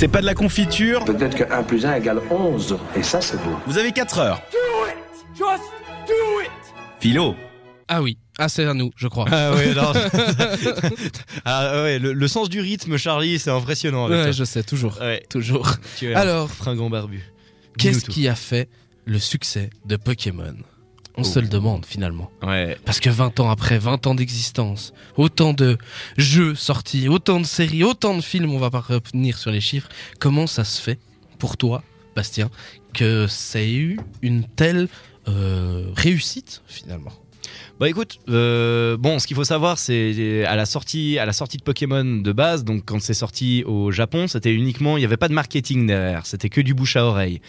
C'est pas de la confiture. Peut-être que 1 plus 1 égale 11. Et ça, c'est beau. Vous avez 4 heures. Philo. Ah oui, ah c'est à nous, je crois. Ah ouais, non. ah ouais, le, le sens du rythme, Charlie, c'est impressionnant. Avec Ouais, toi. je sais, toujours. Ouais. Toujours. Tu es Alors, fringant barbu. Qu'est-ce qui a fait le succès de Pokémon? On Oh. se le demande finalement. Ouais. Parce que 20 ans après, 20 ans d'existence, autant de jeux sortis, autant de séries, autant de films, on va pas revenir sur les chiffres, comment ça se fait pour toi, Bastien, que ça ait eu une telle euh, réussite finalement? Bah écoute, euh, bon, ce qu'il faut savoir, c'est à la sortie, à la sortie de Pokémon de base, donc quand c'est sorti au Japon, c'était uniquement, il n'y avait pas de marketing derrière, c'était que du bouche à oreille.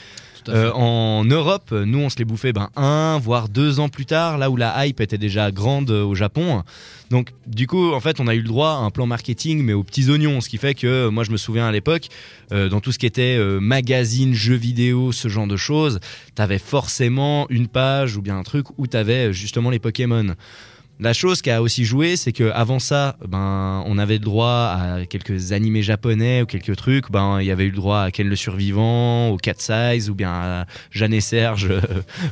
Euh, en Europe, nous, on se les bouffait ben, un, voire deux ans plus tard, là où la hype était déjà grande euh, au Japon. Donc, du coup, en fait, on a eu le droit à un plan marketing, mais aux petits oignons. Ce qui fait que, euh, moi, je me souviens à l'époque, dans tout ce qui était magazine, jeux vidéo, ce genre de choses, t'avais forcément une page ou bien un truc où t'avais justement les Pokémon. La chose qui a aussi joué, c'est que avant ça, ben, on avait le droit à quelques animés japonais ou quelques trucs. Ben, il y avait eu le droit à Ken le survivant, au Cat Size ou bien à Jeanne et Serge euh,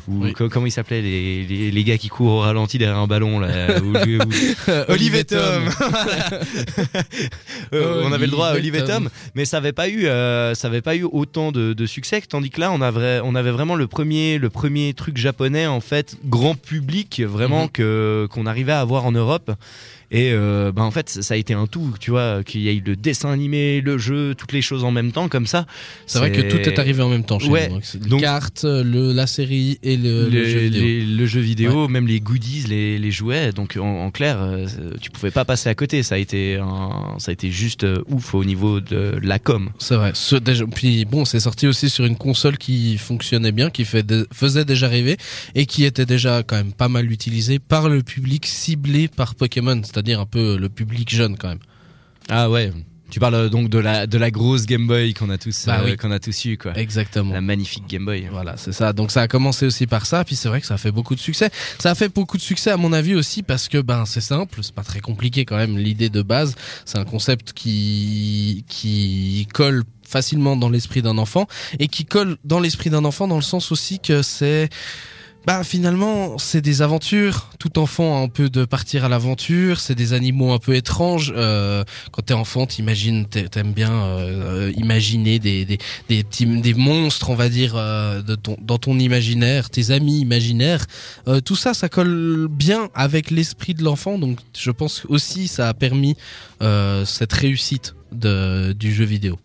ou Oui. comment ils s'appelaient les, les, les gars qui courent au ralenti derrière un ballon là. ou- ou- Olive et Tom. Euh, on avait le droit à Olive et Tom, mais ça avait pas eu, euh, ça avait pas eu autant de, de succès. Tandis que là, on avait, on avait vraiment le premier, le premier truc japonais en fait, grand public, vraiment Mhm. que qu'on arrivait à avoir en Europe. Et euh, ben en fait, ça a été un tout, tu vois, qu'il y a eu le dessin animé, le jeu, toutes les choses en même temps comme ça. C'est vrai que tout est arrivé en même temps chez Ouais. nous. Donc, les Donc- cartes, le, la série et le, le jeu vidéo. les- le jeu vidéo, même les goodies, les, les jouets. Donc en, en clair, euh, tu pouvais pas passer à côté. Ça a été, un- ça a été juste euh, ouf au niveau de la com. C'est vrai. Ce, déjà, puis bon, c'est sorti aussi sur une console qui fonctionnait bien, qui fait faisait déjà rêver et qui était déjà quand même pas mal utilisée par le public ciblé par Pokémon, c'est-à-dire un peu le public jeune quand même. Ah ouais. Tu parles euh, donc de la de la grosse Game Boy qu'on a tous Bah euh, qu'on a tous eu quoi. Exactement. La magnifique Game Boy. Voilà, c'est ça. Donc ça a commencé aussi par ça, puis c'est vrai que ça a fait beaucoup de succès. Ça a fait beaucoup de succès à mon avis aussi parce que ben c'est simple, c'est pas très compliqué quand même. L'idée de base, c'est un concept qui qui colle facilement dans l'esprit d'un enfant et qui colle dans l'esprit d'un enfant dans le sens aussi que c'est bah finalement, c'est des aventures. Tout enfant a un peu de partir à l'aventure. C'est des animaux un peu étranges. Euh, quand t'es enfant, t'imagines, t'a- t'aimes bien euh, imaginer des, des, des des monstres, on va dire, euh, ton, dans ton imaginaire, tes amis imaginaires. Euh, tout ça, ça colle bien avec l'esprit de l'enfant. Donc, je pense aussi, ça a permis euh, cette réussite de, du jeu vidéo.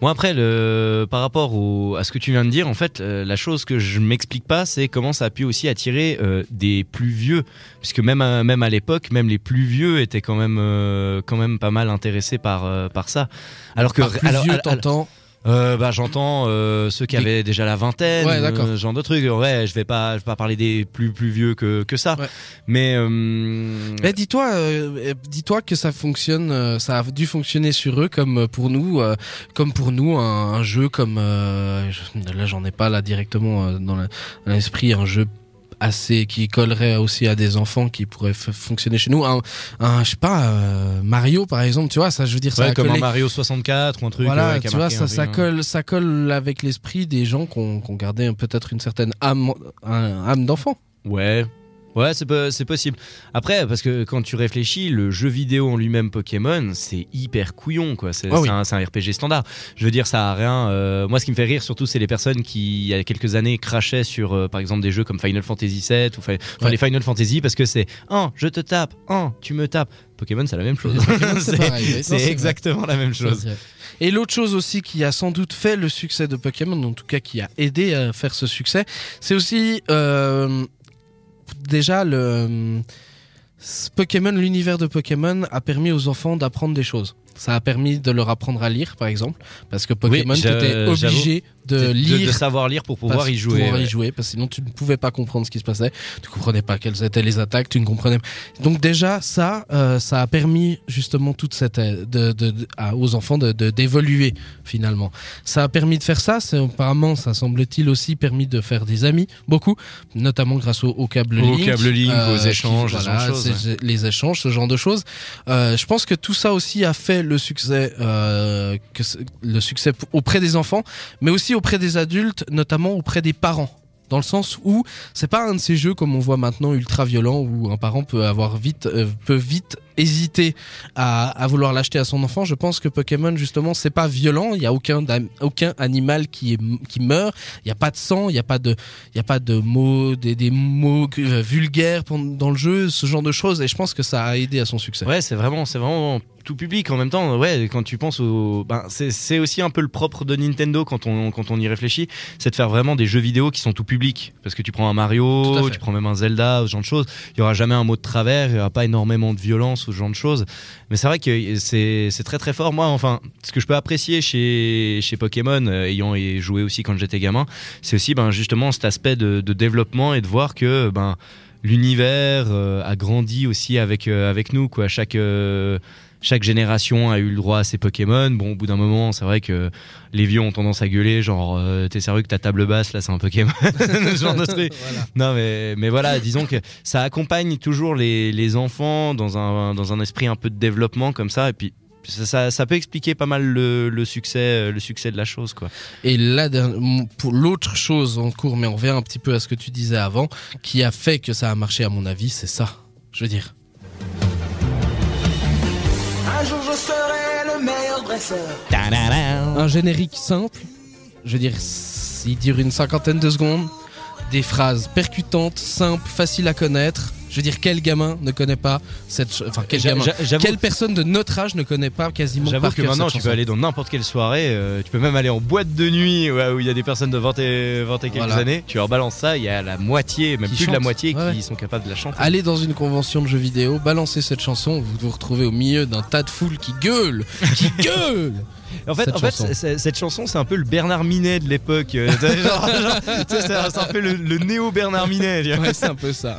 Moi après le par rapport au, à ce que tu viens de dire en fait euh, la chose que je m'explique pas c'est comment ça a pu aussi attirer euh, des plus vieux puisque même à, même à l'époque même les plus vieux étaient quand même euh, quand même pas mal intéressés par par ça alors que Par plus alors- vieux, alors- Euh, bah j'entends euh, ceux qui Des- avaient déjà la vingtaine, Ouais, euh, ce genre de trucs. Ouais, je vais pas, je vais pas parler des plus plus vieux que que ça. Ouais. Mais euh, Mais dis-toi, euh, dis-toi que ça fonctionne, ça a dû fonctionner sur eux comme pour nous, comme pour nous un, un jeu comme euh, là j'en ai pas là directement dans l'esprit un jeu assez qui collerait aussi à des enfants qui pourraient fonctionner chez nous un, un je sais pas euh, Mario par exemple tu vois ça je veux dire ça ouais, a comme un Mario 64 ou un truc. voilà, ouais, a tu vois, ça, ça hein. colle, ça colle avec l'esprit des gens qui ont gardé peut-être une certaine âme, un- âme d'enfant. Ouais. Ouais, c'est po- c'est possible. Après, parce que quand tu réfléchis, le jeu vidéo en lui-même Pokémon, c'est hyper couillon, quoi. C'est Ah oui. un, c'est un RPG standard. Je veux dire, ça a rien. euh, moi, ce qui me fait rire, surtout, c'est les personnes qui, il y a quelques années, crachaient sur, euh, par exemple, des jeux comme Final Fantasy VII ou Ouais. les Final Fantasy parce que c'est un, je te tape, un, tu me tapes. Pokémon, c'est la même chose. Pokémon, c'est pareil, oui. Non, c'est c'est exactement la même chose. Et l'autre chose aussi qui a sans doute fait le succès de Pokémon, en tout cas qui a aidé à faire ce succès, c'est aussi euh, déjà le ce Pokémon, l'univers de Pokémon a permis aux enfants d'apprendre des choses. Ça a permis de leur apprendre à lire, par exemple, parce que Pokémon, Oui, tu étais obligé de De, lire de savoir lire pour pouvoir parce- y jouer. Pour ouais. y jouer, parce que sinon tu ne pouvais pas comprendre ce qui se passait. Tu comprenais pas quelles étaient les attaques, tu ne comprenais. Donc déjà ça, euh, ça a permis justement toute cette euh, de, de, de- à- aux enfants de de- d'évoluer finalement. Ça a permis de faire ça. C'est apparemment, ça semble-t-il aussi permis de faire des amis, beaucoup, notamment grâce au, au câble Au link, câble link, aux qui- échanges, de voilà, choses, c'est- les échanges, ce genre de choses. Euh, je pense que tout ça aussi a fait le succès, euh, le succès auprès des enfants, mais aussi auprès des adultes, notamment auprès des parents. Dans le sens où c'est pas un de ces jeux comme on voit maintenant ultra violent où un parent peut avoir vite euh, peut vite hésiter à, à vouloir l'acheter à son enfant. Je pense que Pokémon justement c'est pas violent. Il y a aucun aucun animal qui qui meurt. Il y a pas de sang. Il y a pas de il y a pas de mots des, des mots euh, vulgaires dans le jeu, ce genre de choses. Et je pense que ça a aidé à son succès. Ouais, c'est vraiment, c'est vraiment tout public en même temps. Ouais, quand tu penses au, ben, c'est, aussi un peu le propre de Nintendo quand on, quand on y réfléchit, c'est de faire vraiment des jeux vidéo qui sont tout public. Parce que tu prends un Mario, tu prends même un Zelda, ce genre de choses. Il y aura jamais un mot de travers, il y aura pas énormément de violence ou ce genre de choses. Mais c'est vrai que c'est, très très fort. Moi, enfin, ce que je peux apprécier chez, chez Pokémon, euh, ayant joué aussi quand j'étais gamin, c'est aussi, ben, justement cet aspect de, de développement et de voir que, ben, l'univers euh, a grandi aussi avec euh, avec nous quoi chaque euh, chaque génération a eu le droit à ses Pokémon. Bon, au bout d'un moment, c'est vrai que les vieux ont tendance à gueuler, genre, euh, t'es sérieux que ta table basse, là, c'est un Pokémon Ce genre de truc. Voilà. Non, mais, mais voilà, disons que ça accompagne toujours les, les enfants dans un, dans un esprit un peu de développement comme ça. Et puis, ça, ça, ça peut expliquer pas mal le, le succès, le succès de la chose, quoi. Et là, pour l'autre chose en cours, mais on revient un petit peu à ce que tu disais avant, qui a fait que ça a marché à mon avis, c'est ça. Je veux dire. Un jour je serai le meilleur dresseur. Un générique simple, je veux dire, il dure une cinquantaine de secondes, des phrases percutantes, simples, faciles à connaître. Je veux dire, quel gamin ne connaît pas cette... Enfin, quel gamin Quelle personne de notre âge ne connaît pas quasiment J'avoue que maintenant tu peux aller dans n'importe quelle soirée, euh, tu peux même aller en boîte de nuit ouais, où il y a des personnes de 20 et, 20 et quelques Voilà. années, tu leur balances ça, il y a la moitié, même Qui plus de la moitié Ouais, qui sont capables de la chanter. Allez dans une convention de jeux vidéo, balancez cette chanson, vous vous retrouvez au milieu d'un tas de foule qui gueule, qui gueule. En fait, cette en chanson. c'est- c'est- cette chanson c'est un peu le Bernard Minet de l'époque, euh, c'est un- peu le, le néo Bernard Minet. Ouais, c'est un peu ça.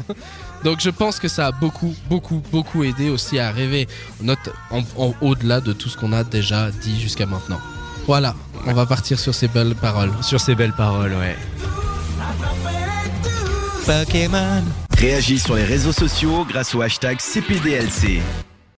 Donc je pense que ça a beaucoup, beaucoup, beaucoup aidé aussi à rêver notre, en, en- au-delà de tout ce qu'on a déjà dit jusqu'à maintenant. Voilà, on va partir sur ces belles paroles. Sur ces belles paroles, ouais. Pokémon. Réagis sur les réseaux sociaux grâce au hashtag CPDLC.